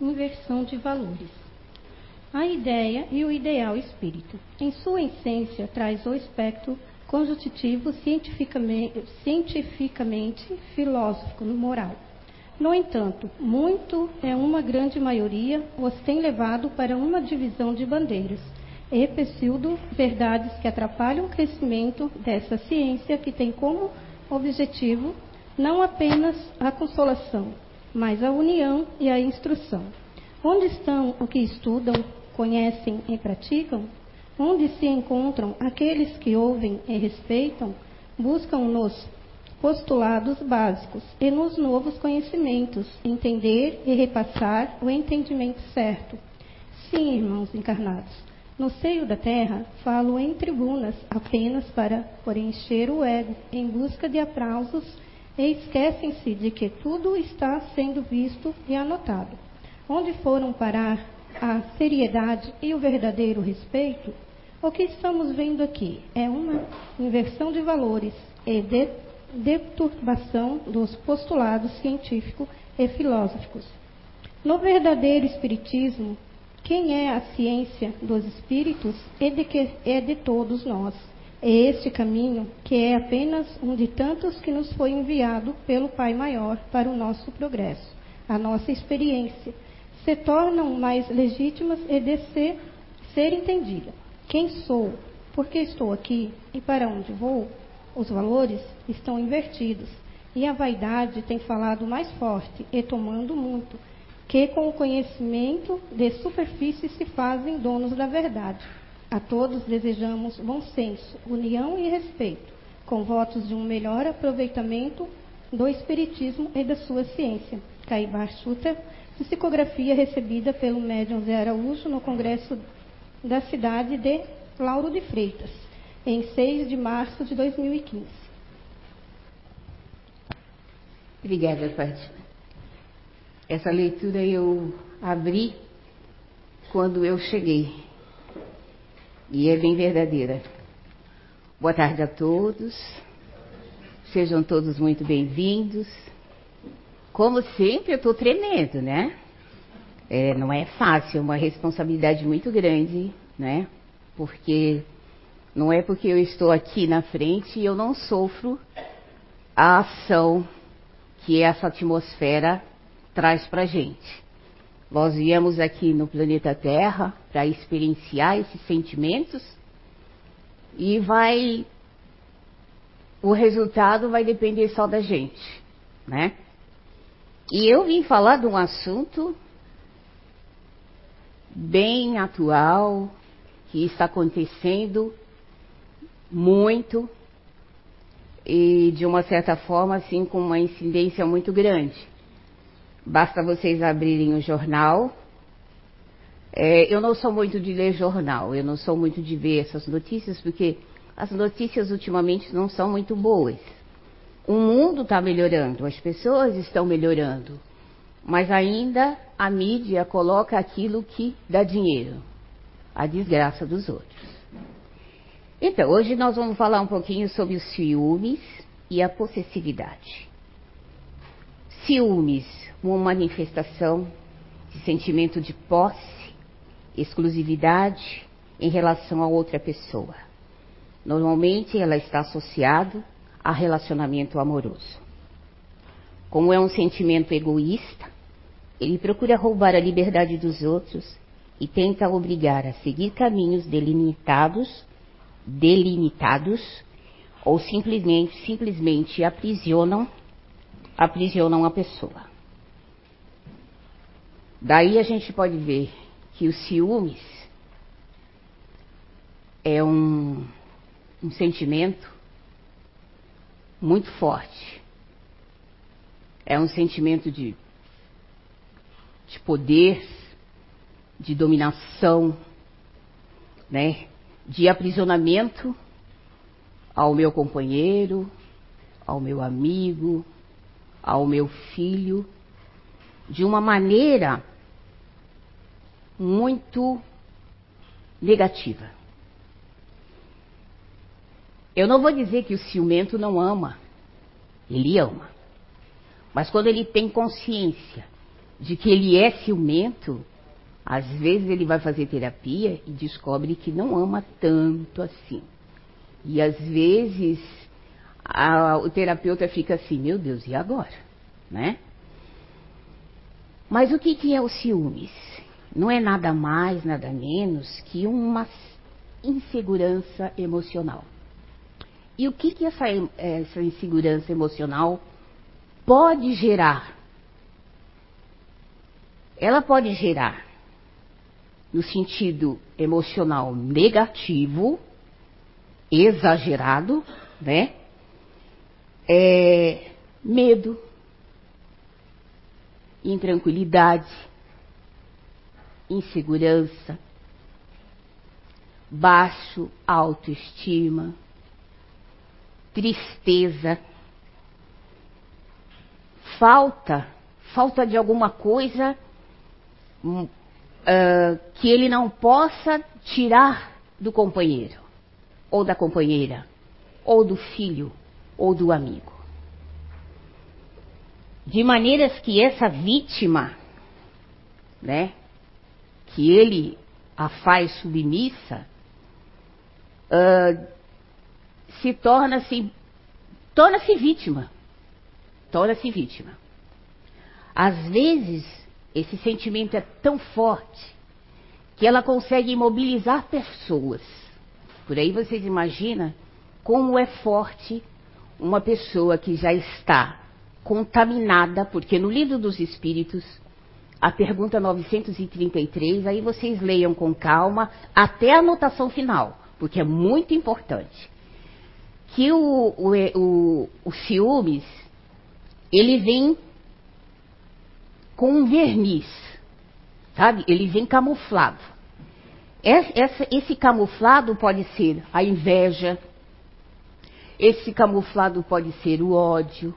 inversão de valores. A ideia e o ideal espírito. Em sua essência, traz o espectro conjuntivo cientificamente, cientificamente filosófico, moral. No entanto, muito é uma grande maioria os tem levado para uma divisão de bandeiras e pseudo verdades que atrapalham o crescimento dessa ciência que tem como objetivo não apenas a consolação, mas a união e a instrução. Onde estão os que estudam, conhecem e praticam? Onde se encontram aqueles que ouvem e respeitam, buscam nos postulados básicos e nos novos conhecimentos, entender e repassar o entendimento certo. Sim, irmãos encarnados, no seio da terra falo em tribunas apenas para preencher o ego em busca de aplausos e esquecem-se de que tudo está sendo visto e anotado. Onde foram parar a seriedade e o verdadeiro respeito? O que estamos vendo aqui é uma inversão de valores e de deturbação dos postulados científicos e filosóficos. No verdadeiro Espiritismo, quem é a ciência dos espíritos é de, que, é de todos nós. É este caminho que é apenas um de tantos que nos foi enviado pelo Pai Maior para o nosso progresso. A nossa experiência se tornam mais legítimas e de ser, ser entendida. Quem sou? Por que estou aqui? E para onde vou? Os valores estão invertidos e a vaidade tem falado mais forte e tomando muito, que com o conhecimento de superfície se fazem donos da verdade. A todos desejamos bom senso, união e respeito, com votos de um melhor aproveitamento do Espiritismo e da sua ciência. Caibar Sutra, psicografia recebida pelo médium Zé Araújo no Congresso da cidade de Lauro de Freitas, em 6 de março de 2015. Obrigada, Fátima. Essa leitura eu abri quando eu cheguei e é bem verdadeira. Boa tarde a todos. Sejam todos muito bem-vindos. Como sempre, eu estou tremendo, né? É, não é fácil, é uma responsabilidade muito grande, né? Porque não é porque eu estou aqui na frente e eu não sofro a ação que essa atmosfera traz para gente. Nós viemos aqui no planeta Terra para experienciar esses sentimentos e vai o resultado vai depender só da gente, né? E eu vim falar de um assunto bem atual que está acontecendo muito e de uma certa forma assim com uma incidência muito grande. Basta vocês abrirem o jornal. É, eu não sou muito de ler jornal, eu não sou muito de ver essas notícias, porque as notícias ultimamente não são muito boas. O mundo está melhorando, as pessoas estão melhorando, mas ainda a mídia coloca aquilo que dá dinheiro, a desgraça dos outros. Então, hoje nós vamos falar um pouquinho sobre os ciúmes e a possessividade. Ciúmes uma manifestação de sentimento de posse, exclusividade em relação a outra pessoa. Normalmente ela está associada a relacionamento amoroso. Como é um sentimento egoísta, ele procura roubar a liberdade dos outros e tenta obrigar a seguir caminhos delimitados, delimitados ou simplesmente simplesmente aprisionam aprisionam a pessoa. Daí a gente pode ver que o ciúmes é um, um sentimento muito forte. É um sentimento de, de poder, de dominação, né? de aprisionamento ao meu companheiro, ao meu amigo, ao meu filho, de uma maneira muito negativa. Eu não vou dizer que o ciumento não ama, ele ama. Mas quando ele tem consciência de que ele é ciumento, às vezes ele vai fazer terapia e descobre que não ama tanto assim. E às vezes a, o terapeuta fica assim, meu Deus, e agora? Né? Mas o que, que é o ciúmes? Não é nada mais, nada menos que uma insegurança emocional. E o que, que essa, essa insegurança emocional pode gerar? Ela pode gerar no sentido emocional negativo, exagerado, né? É, medo, intranquilidade, insegurança, baixo autoestima, tristeza, falta, falta de alguma coisa uh, que ele não possa tirar do companheiro, ou da companheira, ou do filho, ou do amigo. De maneiras que essa vítima, né, que ele a faz submissa, uh, se torna-se torna-se vítima. Torna-se vítima. Às vezes, esse sentimento é tão forte que ela consegue imobilizar pessoas. Por aí vocês imaginam como é forte uma pessoa que já está contaminada, porque no livro dos Espíritos, a pergunta 933, aí vocês leiam com calma até a anotação final, porque é muito importante. Que o, o, o, o ciúmes, ele vem com um verniz, sabe? Ele vem camuflado. Esse, esse camuflado pode ser a inveja, esse camuflado pode ser o ódio.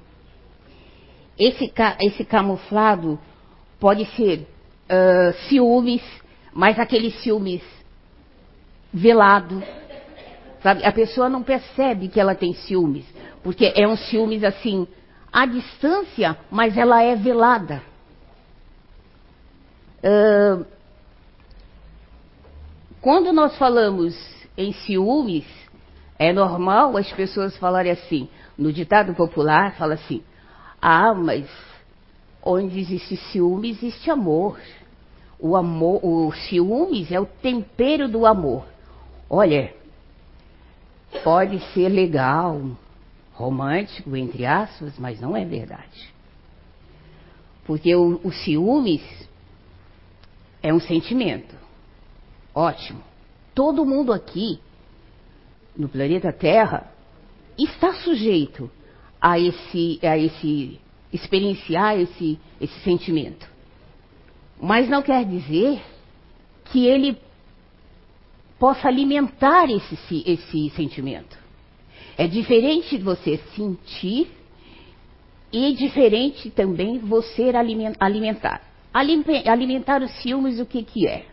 Esse, esse camuflado pode ser uh, ciúmes, mas aquele ciúmes velado. Sabe? A pessoa não percebe que ela tem ciúmes, porque é um ciúmes assim, à distância, mas ela é velada. Uh, quando nós falamos em ciúmes, é normal as pessoas falarem assim. No ditado popular, fala assim: ah, mas onde existe ciúme, existe amor. O amor, o ciúmes é o tempero do amor. Olha, pode ser legal, romântico, entre aspas, mas não é verdade. Porque o, o ciúmes é um sentimento. Ótimo. Todo mundo aqui no planeta Terra está sujeito a esse, a esse experienciar esse, esse sentimento. Mas não quer dizer que ele possa alimentar esse, esse sentimento. É diferente você sentir e diferente também você alimentar. Alimentar os ciúmes, o que, que é?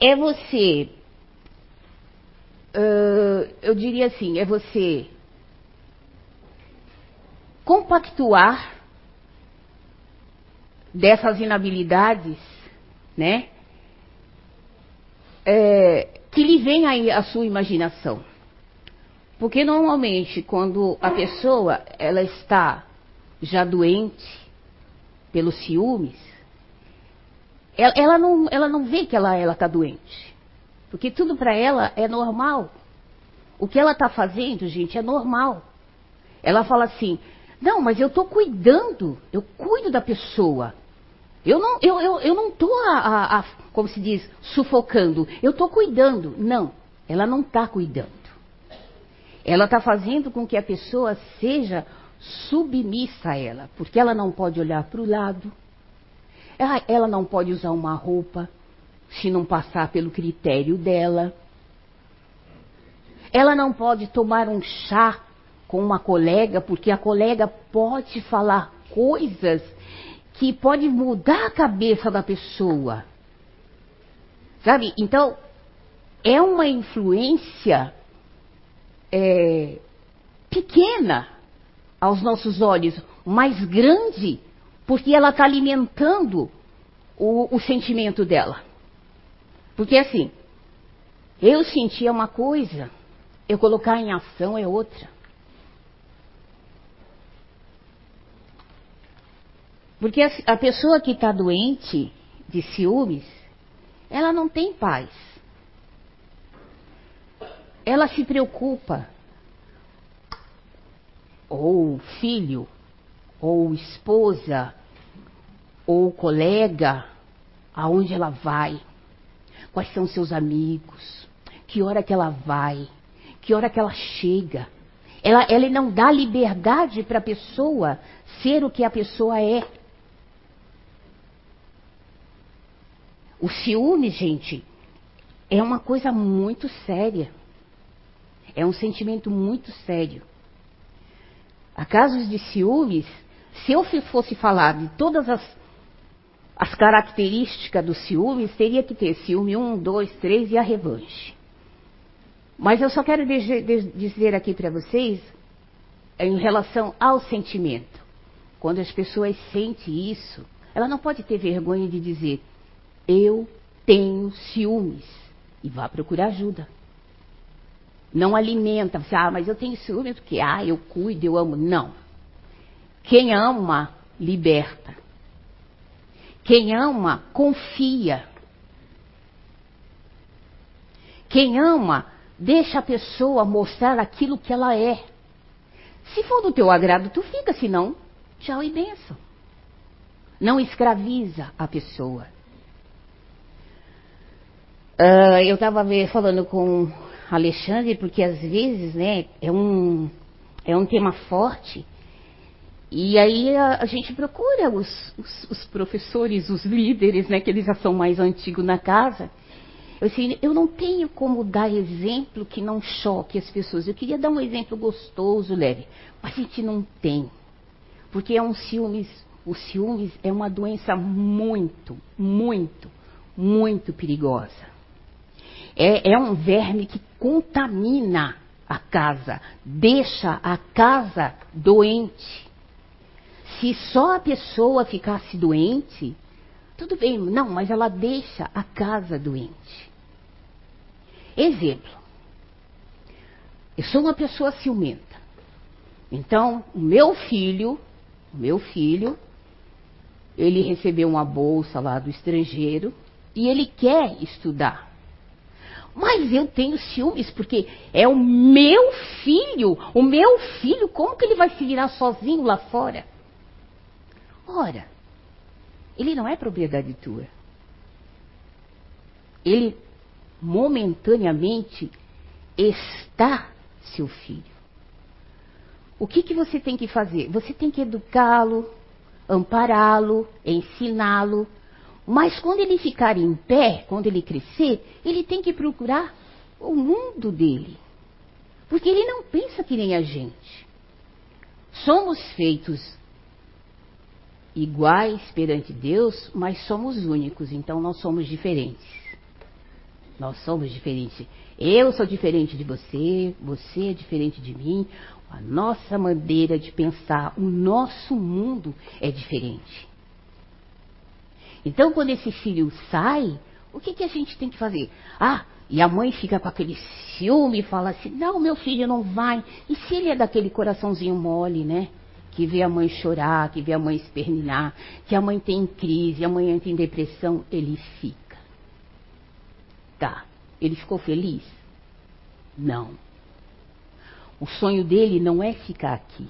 É você uh, eu diria assim, é você compactuar dessas inabilidades, né? É, que lhe vem aí a sua imaginação. Porque normalmente quando a pessoa ela está já doente pelos ciúmes, ela, ela não, ela não vê que ela está doente. Porque tudo para ela é normal. O que ela está fazendo, gente, é normal. Ela fala assim: não, mas eu estou cuidando, eu cuido da pessoa. Eu não estou, eu, eu não tô a, a, a, como se diz, sufocando. Eu estou cuidando. Não, ela não está cuidando. Ela está fazendo com que a pessoa seja submissa a ela, porque ela não pode olhar para o lado, ela, ela não pode usar uma roupa, se não passar pelo critério dela. Ela não pode tomar um chá com uma colega, porque a colega pode falar coisas que pode mudar a cabeça da pessoa. Sabe? Então, é uma influência é, pequena aos nossos olhos, mas grande Porque ela está alimentando o, o sentimento dela. Porque assim, eu sentia uma coisa, eu colocar em ação é outra. Porque a, a pessoa que está doente de ciúmes, ela não tem paz. Ela se preocupa. Ou filho, ou esposa, ou colega, aonde ela vai, quais são seus amigos, que hora que ela vai, que hora que ela chega. Ela, ela não dá liberdade para a pessoa ser o que a pessoa é. O ciúme, gente, é uma coisa muito séria. É um sentimento muito sério. Há casos de ciúmes, se eu fosse falar de todas as, as características do ciúmes, teria que ter ciúme 1, 2, 3 e a revanche. Mas eu só quero dizer aqui para vocês, em relação ao sentimento. Quando as pessoas sentem isso, ela não pode ter vergonha de dizer: eu tenho ciúmes. E vá procurar ajuda. Não alimenta, você, ah, mas eu tenho ciúmes porque, ah, eu cuido, eu amo. Não. Quem ama, liberta. Quem ama, confia. Quem ama, deixa a pessoa mostrar aquilo que ela é. Se for do teu agrado, tu fica, senão, tchau e benção. Não escraviza a pessoa. Uh, eu estava falando com Alexandre, porque às vezes, né, é um, é um tema forte. E aí a, a gente procura os, os, os, professores, os líderes, né, que eles já são mais antigos na casa. Eu, assim, eu não tenho como dar exemplo que não choque as pessoas. Eu queria dar um exemplo gostoso, leve, mas a gente não tem. Porque é um ciúmes, o ciúmes é uma doença muito, muito, muito perigosa. É, é um verme que contamina a casa, deixa a casa doente. Se só a pessoa ficasse doente, tudo bem, não, mas ela deixa a casa doente. Exemplo. Eu sou uma pessoa ciumenta. Então, o meu filho, o meu filho, ele recebeu uma bolsa lá do estrangeiro e ele quer estudar. Mas eu tenho ciúmes porque é o meu filho. O meu filho, como que ele vai se virar sozinho lá fora? Ora, ele não é propriedade tua. Ele momentaneamente está seu filho. O que, que você tem que fazer? Você tem que educá-lo, ampará-lo, ensiná-lo, mas quando ele ficar em pé, quando ele crescer, ele tem que procurar o mundo dele. Porque ele não pensa que nem a gente. Somos feitos iguais perante Deus, mas somos únicos, então nós somos diferentes. Nós somos diferentes. Eu sou diferente de você, você é diferente de mim. A nossa maneira de pensar, o nosso mundo é diferente. Então, quando esse filho sai, o que, que a gente tem que fazer? Ah, e a mãe fica com aquele ciúme e fala assim: não, meu filho não vai. E se ele é daquele coraçãozinho mole, né? Que vê a mãe chorar, que vê a mãe espernear, que a mãe tem crise, a mãe entra em depressão, ele fica. Tá. Ele ficou feliz? Não. O sonho dele não é ficar aqui.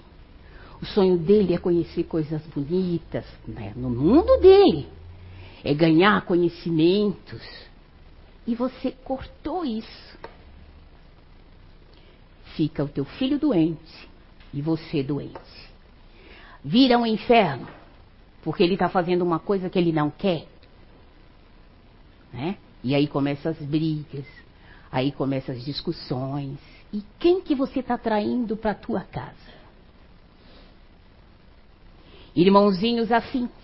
O sonho dele é conhecer coisas bonitas né? no mundo dele é ganhar conhecimentos. E você cortou isso. Fica o teu filho doente e você doente. Vira um inferno, porque ele está fazendo uma coisa que ele não quer. Né? E aí começam as brigas, aí começam as discussões. E quem que você está traindo para a tua casa? Irmãozinhos afins.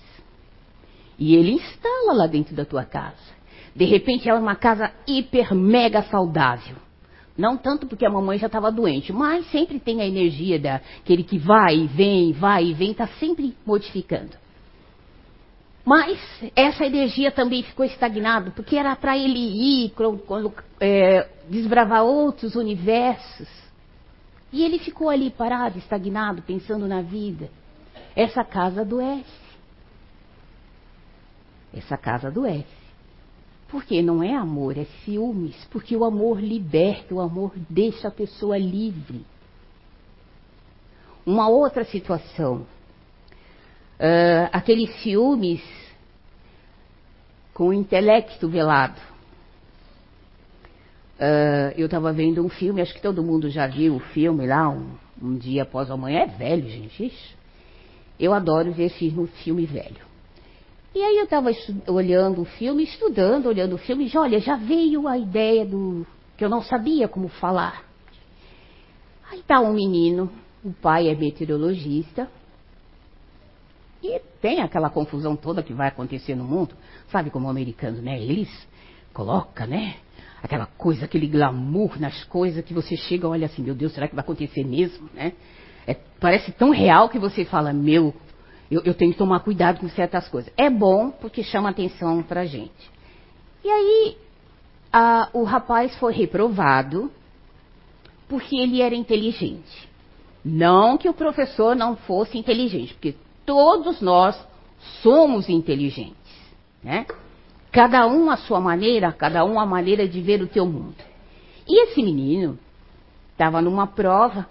E ele instala lá dentro da tua casa. De repente é uma casa hiper mega saudável. Não tanto porque a mamãe já estava doente, mas sempre tem a energia daquele que vai e vem, vai e vem, está sempre modificando. Mas essa energia também ficou estagnada, porque era para ele ir, é, desbravar outros universos. E ele ficou ali parado, estagnado, pensando na vida. Essa casa adoece. Essa casa adoece. Porque não é amor, é ciúmes. Porque o amor liberta, o amor deixa a pessoa livre. Uma outra situação uh, aqueles ciúmes com o intelecto velado. Uh, eu estava vendo um filme, acho que todo mundo já viu o filme lá, um, um dia após amanhã. É velho, gente. Eu adoro ver filme, filme velho. E aí eu estava olhando o filme, estudando, olhando o filme, e olha, já veio a ideia do que eu não sabia como falar. Aí está um menino, o pai é meteorologista, e tem aquela confusão toda que vai acontecer no mundo, sabe como o americano, né? Eles colocam, né? Aquela coisa, aquele glamour nas coisas que você chega e olha assim, meu Deus, será que vai acontecer mesmo, né? É, parece tão real que você fala, meu, eu, eu, tenho que tomar cuidado com certas coisas. É bom porque chama atenção pra gente. E aí, a, o rapaz foi reprovado porque ele era inteligente. Não que o professor não fosse inteligente, porque todos nós somos inteligentes, né? Cada um a sua maneira, cada um a maneira de ver o teu mundo. E esse menino estava numa prova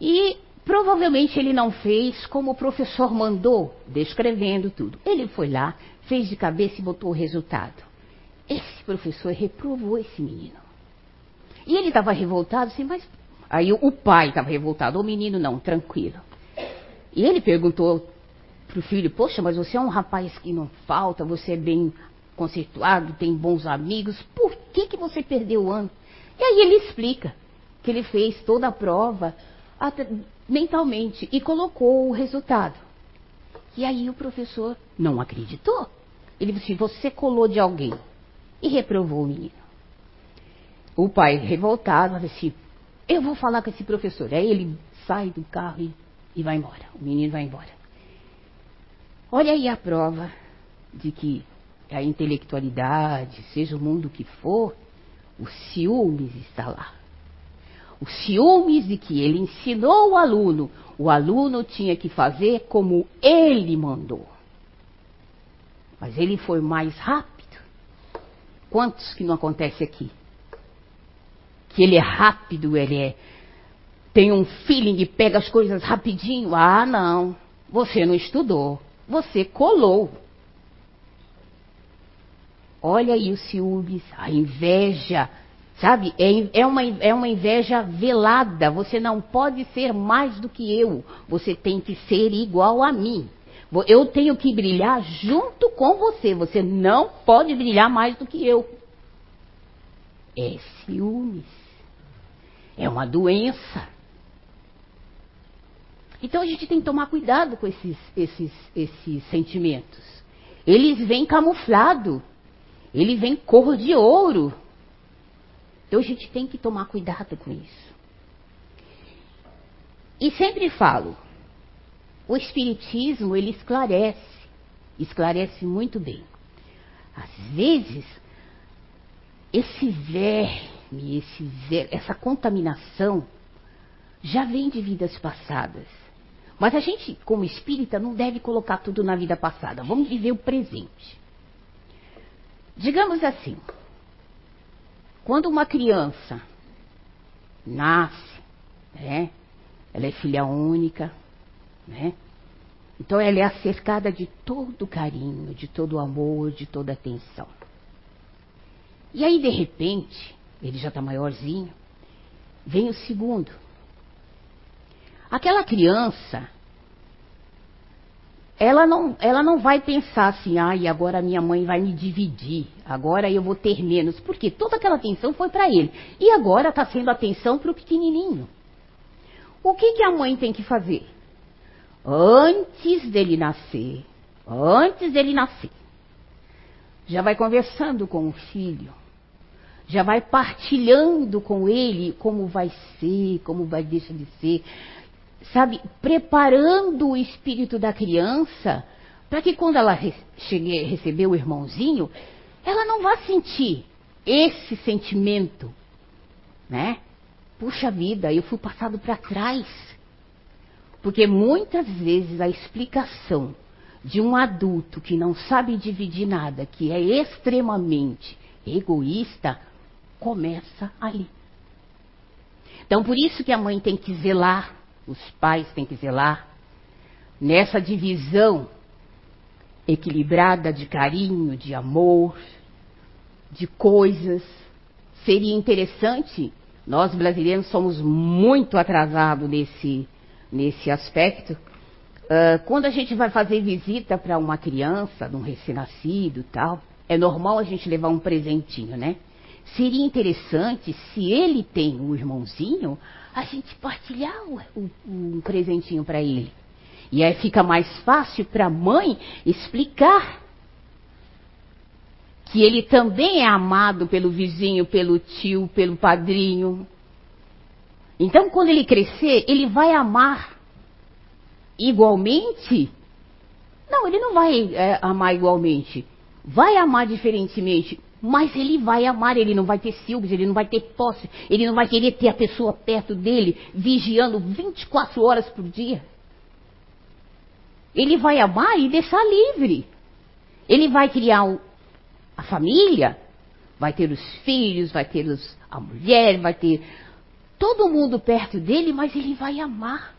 e provavelmente ele não fez como o professor mandou, descrevendo tudo. Ele foi lá, fez de cabeça e botou o resultado. Esse professor reprovou esse menino. E ele estava revoltado, assim, mas. Aí o pai estava revoltado, o menino não, tranquilo. E ele perguntou para o filho: Poxa, mas você é um rapaz que não falta, você é bem conceituado, tem bons amigos, por que, que você perdeu o ano? E aí ele explica que ele fez toda a prova mentalmente e colocou o resultado. E aí o professor não acreditou. Ele disse: Você colou de alguém e reprovou o menino. O pai, revoltado, disse: Eu vou falar com esse professor. Aí ele sai do carro e e vai embora. O menino vai embora. Olha aí a prova de que a intelectualidade, seja o mundo que for, o ciúmes está lá. O ciúmes de que ele ensinou o aluno, o aluno tinha que fazer como ele mandou. Mas ele foi mais rápido. Quantos que não acontece aqui? Que ele é rápido, ele é tem um feeling e pega as coisas rapidinho. Ah, não. Você não estudou. Você colou. Olha aí o ciúmes, a inveja. Sabe? É, é, uma, é uma inveja velada. Você não pode ser mais do que eu. Você tem que ser igual a mim. Eu tenho que brilhar junto com você. Você não pode brilhar mais do que eu. É ciúmes. É uma doença. Então a gente tem que tomar cuidado com esses, esses, esses sentimentos. Eles vêm camuflado, ele vem cor de ouro. Então a gente tem que tomar cuidado com isso. E sempre falo, o espiritismo ele esclarece, esclarece muito bem. Às vezes esse verme, esse essa contaminação já vem de vidas passadas. Mas a gente, como espírita, não deve colocar tudo na vida passada. Vamos viver o presente. Digamos assim, quando uma criança nasce, né, ela é filha única, né? Então ela é cercada de todo carinho, de todo amor, de toda atenção. E aí, de repente, ele já está maiorzinho, vem o segundo. Aquela criança, ela não, ela não vai pensar assim, ah, agora minha mãe vai me dividir, agora eu vou ter menos, porque toda aquela atenção foi para ele. E agora está sendo atenção para o pequenininho. O que, que a mãe tem que fazer? Antes dele nascer, antes dele nascer, já vai conversando com o filho, já vai partilhando com ele como vai ser, como vai deixar de ser, sabe, preparando o espírito da criança para que quando ela re chegue, receber o irmãozinho, ela não vá sentir esse sentimento, né? Puxa vida, eu fui passado para trás. Porque muitas vezes a explicação de um adulto que não sabe dividir nada, que é extremamente egoísta, começa ali. Então, por isso que a mãe tem que zelar, os pais têm que zelar, nessa divisão equilibrada de carinho, de amor, de coisas. Seria interessante, nós brasileiros somos muito atrasados nesse, nesse aspecto. Uh, quando a gente vai fazer visita para uma criança, num recém-nascido e tal, é normal a gente levar um presentinho, né? Seria interessante, se ele tem um irmãozinho, a gente partilhar o, um presentinho para ele. E aí fica mais fácil para a mãe explicar que ele também é amado pelo vizinho, pelo tio, pelo padrinho. Então, quando ele crescer, ele vai amar igualmente. Não, ele não vai é, amar igualmente. Vai amar diferentemente. Mas ele vai amar, ele não vai ter ciúmes, ele não vai ter posse, ele não vai querer ter a pessoa perto dele, vigiando 24 horas por dia. Ele vai amar e deixar livre. Ele vai criar a família, vai ter os filhos, vai ter os, a mulher, vai ter todo mundo perto dele, mas ele vai amar.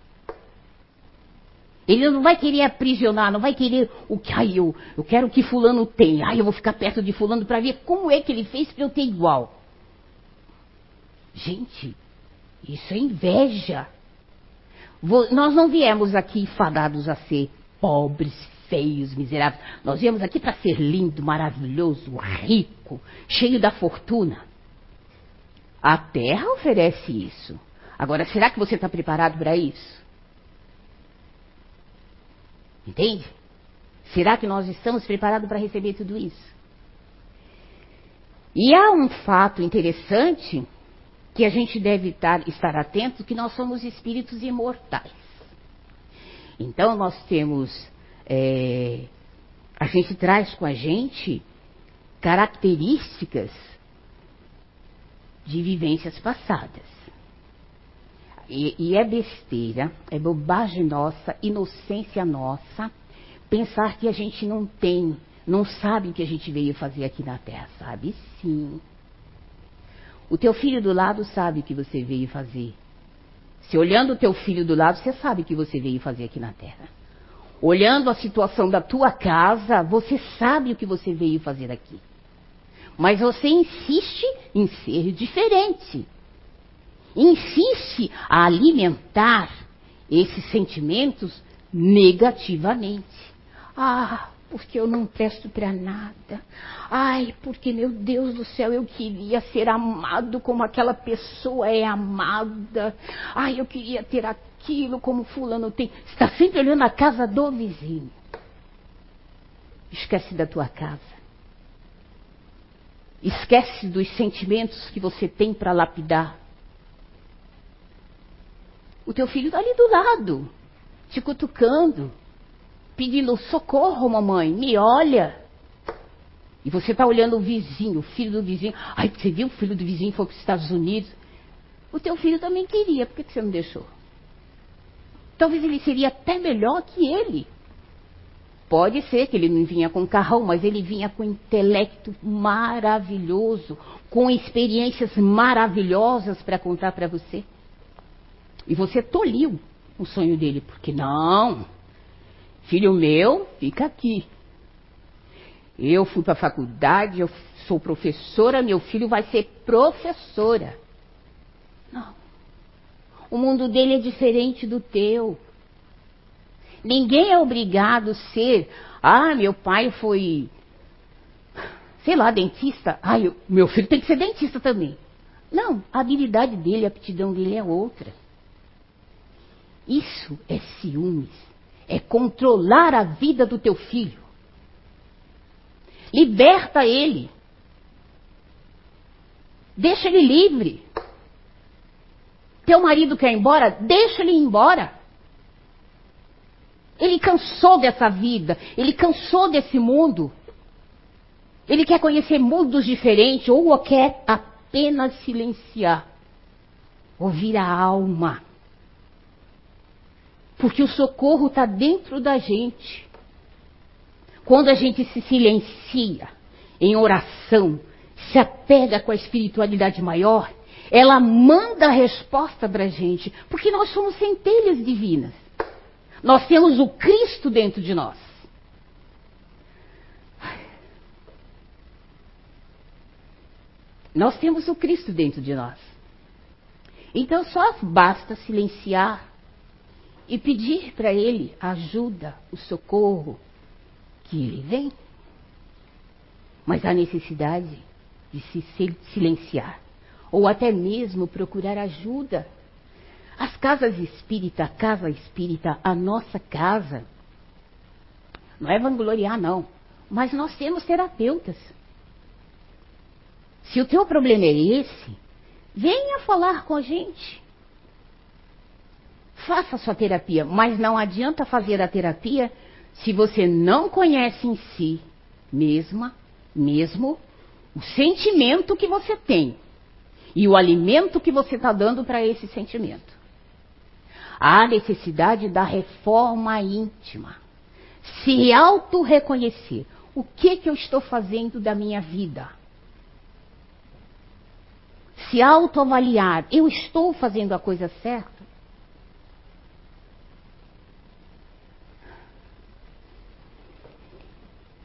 Ele não vai querer aprisionar, não vai querer o que, ai, eu, eu quero que fulano tem, ai, eu vou ficar perto de fulano para ver como é que ele fez para eu ter igual. Gente, isso é inveja. Nós não viemos aqui fadados a ser pobres, feios, miseráveis. Nós viemos aqui para ser lindo, maravilhoso, rico, cheio da fortuna. A terra oferece isso. Agora, será que você está preparado para isso? Entende? Será que nós estamos preparados para receber tudo isso? E há um fato interessante que a gente deve estar, estar atento, que nós somos espíritos imortais. Então nós temos, é, a gente traz com a gente características de vivências passadas. E, e, é besteira, é bobagem nossa, inocência nossa, pensar que a gente não tem, não sabe o que a gente veio fazer aqui na Terra, sabe? Sim. O teu filho do lado sabe o que você veio fazer. Se olhando o teu filho do lado, você sabe o que você veio fazer aqui na terra. Olhando a situação da tua casa, você sabe o que você veio fazer aqui. Mas você insiste em ser diferente. Insiste a alimentar esses sentimentos negativamente. Ah, porque eu não presto para nada. Ai, porque meu Deus do céu, eu queria ser amado como aquela pessoa é amada. Ai, eu queria ter aquilo como fulano tem. Está sempre olhando a casa do vizinho. Esquece da tua casa. Esquece dos sentimentos que você tem para lapidar. O teu filho está ali do lado, te cutucando pedindo socorro, mamãe, me olha. E você está olhando o vizinho, o filho do vizinho. Ai, você viu o filho do vizinho foi para os Estados Unidos? O teu filho também queria, por que você não deixou? Talvez ele seria até melhor que ele. Pode ser que ele não vinha com carrão, mas ele vinha com intelecto maravilhoso, com experiências maravilhosas para contar para você. E você toliu o sonho dele, porque não, Filho meu, fica aqui. Eu fui para a faculdade, eu sou professora, meu filho vai ser professora. Não. O mundo dele é diferente do teu. Ninguém é obrigado a ser. Ah, meu pai foi, sei lá, dentista. Ah, eu, meu filho tem que ser dentista também. Não, a habilidade dele, a aptidão dele é outra. Isso é ciúmes é controlar a vida do teu filho. Liberta ele. Deixa ele livre. Teu marido quer ir embora? Deixa ele ir embora. Ele cansou dessa vida, ele cansou desse mundo. Ele quer conhecer mundos diferentes ou quer apenas silenciar, ouvir a alma. Porque o socorro está dentro da gente. Quando a gente se silencia em oração, se apega com a espiritualidade maior, ela manda a resposta para a gente, porque nós somos centelhas divinas. Nós temos o Cristo dentro de nós. Nós temos o Cristo dentro de nós. Então só basta silenciar e pedir para Ele ajuda, o socorro, que Ele vem. Mas há necessidade de se silenciar, ou até mesmo procurar ajuda. As casas espírita, a casa espírita, a nossa casa, não é vangloriar, não, mas nós temos terapeutas. Se o teu problema é esse, venha falar com a gente. Faça sua terapia, mas não adianta fazer a terapia se você não conhece em si mesma, mesmo, o sentimento que você tem e o alimento que você está dando para esse sentimento. Há necessidade da reforma íntima. Se auto-reconhecer. O que, que eu estou fazendo da minha vida? Se autoavaliar. Eu estou fazendo a coisa certa?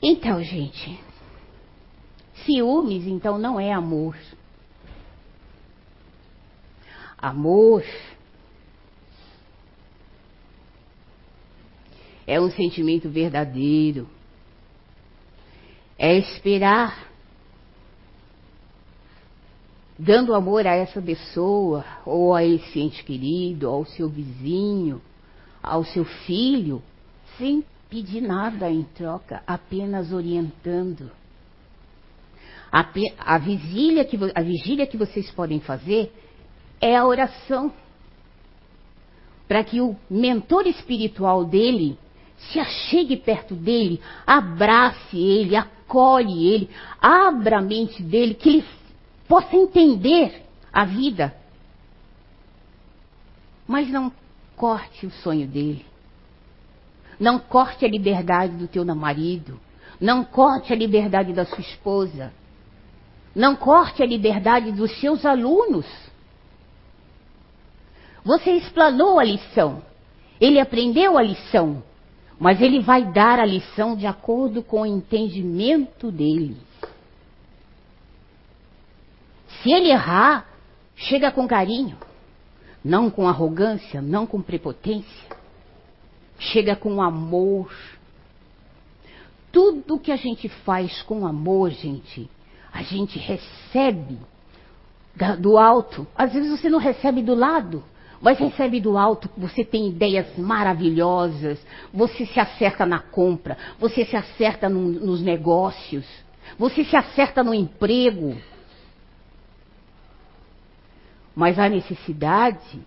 Então, gente, ciúmes então não é amor. Amor é um sentimento verdadeiro. É esperar, dando amor a essa pessoa, ou a esse ente querido, ao seu vizinho, ao seu filho, sem pedir nada em troca, apenas orientando. A, a, vigília que, a vigília que vocês podem fazer é a oração. Para que o mentor espiritual dele se achegue perto dele, abrace ele, acolhe ele, abra a mente dele, que ele possa entender a vida. Mas não corte o sonho dele. Não corte a liberdade do teu marido. Não corte a liberdade da sua esposa. Não corte a liberdade dos seus alunos. Você explanou a lição. Ele aprendeu a lição. Mas ele vai dar a lição de acordo com o entendimento dele. Se ele errar, chega com carinho, não com arrogância, não com prepotência chega com amor. Tudo que a gente faz com amor, gente, a gente recebe do alto. Às vezes você não recebe do lado, mas recebe do alto. Você tem ideias maravilhosas, você se acerta na compra, você se acerta no, nos negócios, você se acerta no emprego. Mas há necessidade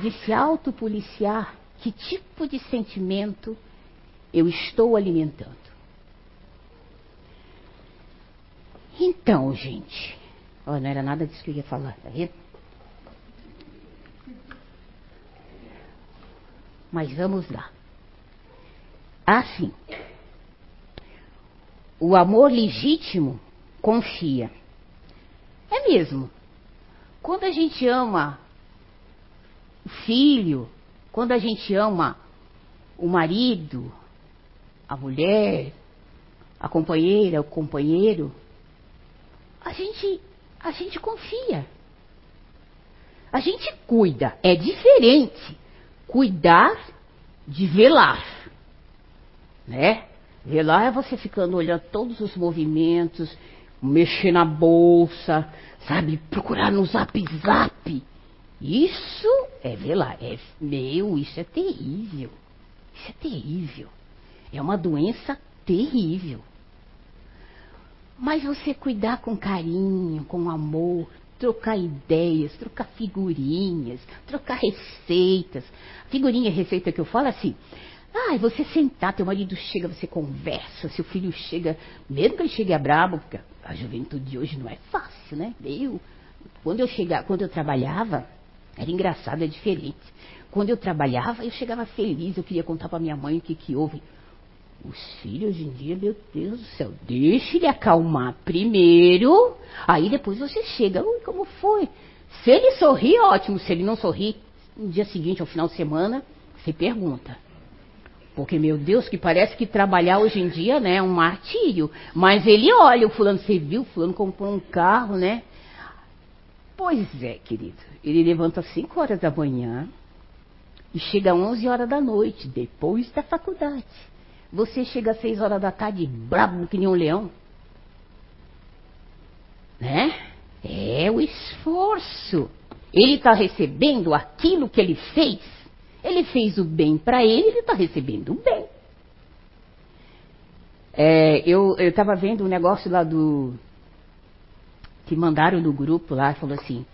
de se autopoliciar que tipo de sentimento eu estou alimentando. Então, gente, ó, não era nada disso que eu ia falar, tá vendo? Mas vamos lá. Assim, o amor legítimo confia. É mesmo. Quando a gente ama o filho, quando a gente ama o marido, a mulher, a companheira, o companheiro, a gente, a gente confia. A gente cuida. É diferente cuidar de velar. Né? Velar é você ficando olhando todos os movimentos, mexer na bolsa, sabe? Procurar no zap zap. Isso é velar. É, meu, isso é terrível. Isso é terrível. É uma doença terrível. Mas você cuidar com carinho, com amor, trocar ideias, trocar figurinhas, trocar receitas. Figurinha e receita que eu falo assim, Ah, você sentar, teu marido chega, você conversa, seu filho chega, mesmo que ele chegue a brabo, porque a juventude de hoje não é fácil, né? Eu, quando eu chegava, quando eu trabalhava, era engraçado, é diferente. Quando eu trabalhava, eu chegava feliz, eu queria contar para minha mãe o que que houve. Os filhos hoje em dia, meu Deus do céu, deixe ele acalmar primeiro, aí depois você chega, ui, como foi? Se ele sorrir, ótimo, se ele não sorrir, no dia seguinte, ao final de semana, você pergunta. Porque, meu Deus, que parece que trabalhar hoje em dia, né, é um martírio. Mas ele olha, o fulano, você viu, o fulano comprou um carro, né? Pois é, querido. Ele levanta às 5 horas da manhã e chega às 11 horas da noite, depois da faculdade. Você chega às 6 horas da tarde, brabo que nem um leão. Né? É o esforço. Ele está recebendo aquilo que ele fez ele fez o bem para ele, ele está recebendo o bem. É, eu estava vendo um negócio lá do. Que mandaram no grupo lá, falou assim: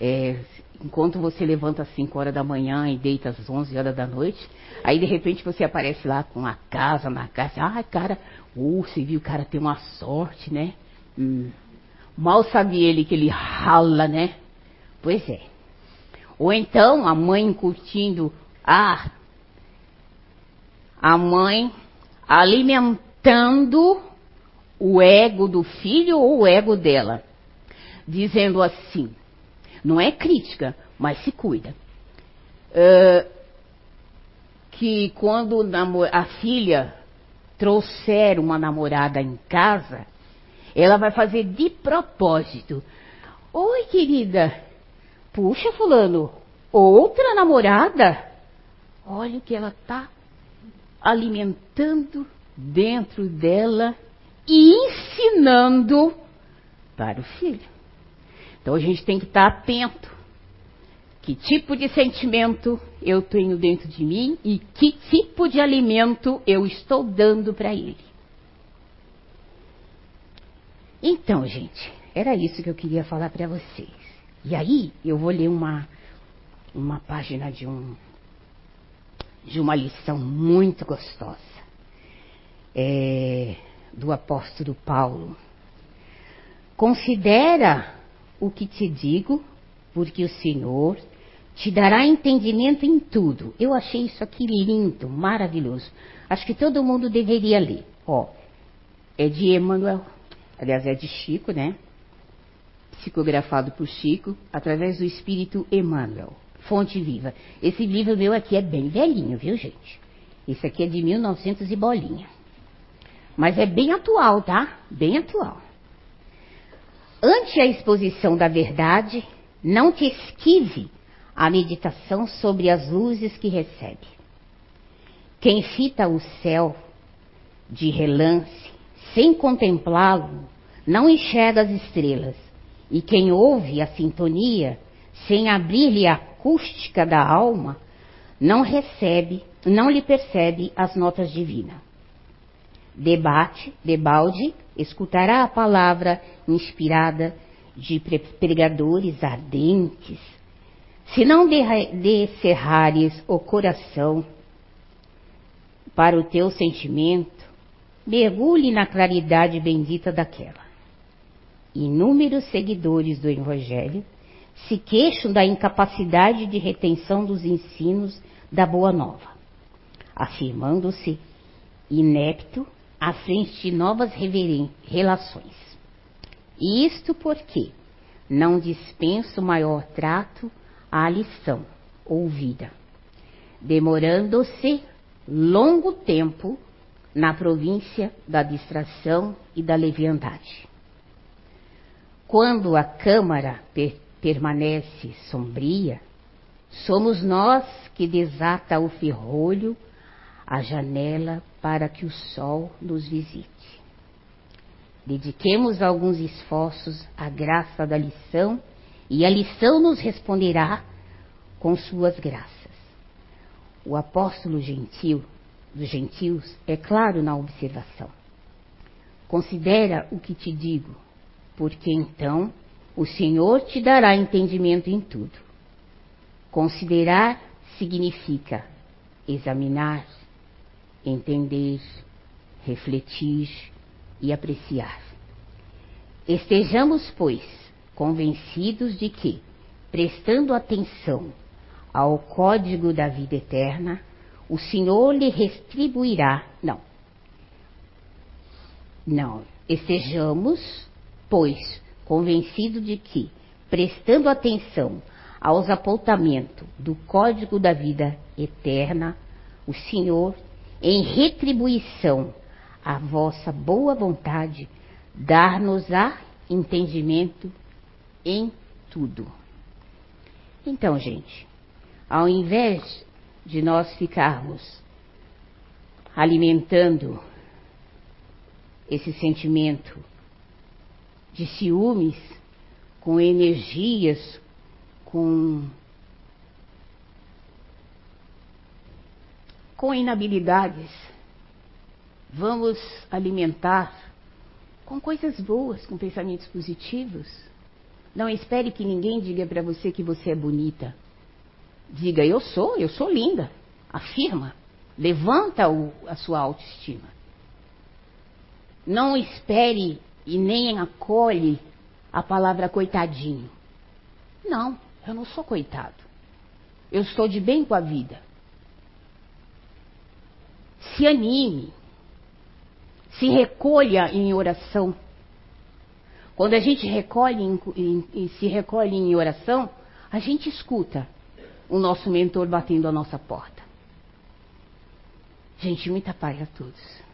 é, enquanto você levanta às 5 horas da manhã e deita às 11 horas da noite, aí de repente você aparece lá com a casa na casa, ah, cara, uh, você viu, o cara tem uma sorte, né? Hum. Mal sabe ele que ele rala, né? Pois é. Ou então a mãe curtindo ah, a mãe alimentando o ego do filho ou o ego dela, dizendo assim, não é crítica, mas se cuida. Uh, que quando a filha trouxer uma namorada em casa, ela vai fazer de propósito. Oi, querida. Puxa, fulano, outra namorada? Olha o que ela está alimentando dentro dela e ensinando para o filho. Então a gente tem que estar atento. Que tipo de sentimento eu tenho dentro de mim e que tipo de alimento eu estou dando para ele. Então, gente, era isso que eu queria falar para vocês. E aí eu vou ler uma, uma página de um de uma lição muito gostosa é, do apóstolo Paulo. Considera o que te digo, porque o Senhor te dará entendimento em tudo. Eu achei isso aqui lindo, maravilhoso. Acho que todo mundo deveria ler. Ó, é de Emmanuel, aliás, é de Chico, né? Psicografado por Chico, através do Espírito Emmanuel. Fonte Viva. Esse livro meu aqui é bem velhinho, viu, gente? Esse aqui é de 1900 e bolinha. Mas é bem atual, tá? Bem atual. Ante a exposição da verdade, não te esquive a meditação sobre as luzes que recebe. Quem fita o céu de relance, sem contemplá-lo, não enxerga as estrelas. E quem ouve a sintonia, sem abrir-lhe a acústica da alma, não recebe, não lhe percebe as notas divinas. Debate, debalde, escutará a palavra inspirada de pregadores ardentes. Se não descerrares o coração para o teu sentimento, mergulhe na claridade bendita daquela. Inúmeros seguidores do Evangelho se queixam da incapacidade de retenção dos ensinos da Boa Nova, afirmando-se inepto à frente de novas relações. E isto porque não dispenso maior trato à lição ouvida, demorando-se longo tempo na província da distração e da leviandade. Quando a Câmara permanece sombria, somos nós que desata o ferrolho, a janela para que o sol nos visite. Dediquemos alguns esforços à graça da lição e a lição nos responderá com suas graças. O apóstolo gentil dos gentios é claro na observação. Considera o que te digo, porque então o Senhor te dará entendimento em tudo. Considerar significa examinar, entender, refletir e apreciar. Estejamos, pois, convencidos de que, prestando atenção ao código da vida eterna, o Senhor lhe retribuirá. Não. Não. Estejamos, pois, convencidos de que, prestando atenção aos apontamentos do código da vida eterna, o Senhor, em retribuição à vossa boa vontade, dar-nos-á entendimento em tudo. Então, gente, ao invés de nós ficarmos alimentando esse sentimento de ciúmes com energias, com com inabilidades, vamos alimentar com coisas boas, com pensamentos positivos. Não espere que ninguém diga para você que você é bonita. Diga, eu sou, eu sou linda. Afirma. Levanta o, a sua autoestima. Não espere e nem acolhe a palavra coitadinho. Não, eu não sou coitado. Eu estou de bem com a vida. Se anime. Se recolha em oração. Quando a gente recolhe em, em, se recolhe em oração, a gente escuta o nosso mentor batendo a nossa porta. Gente, muita paz a todos.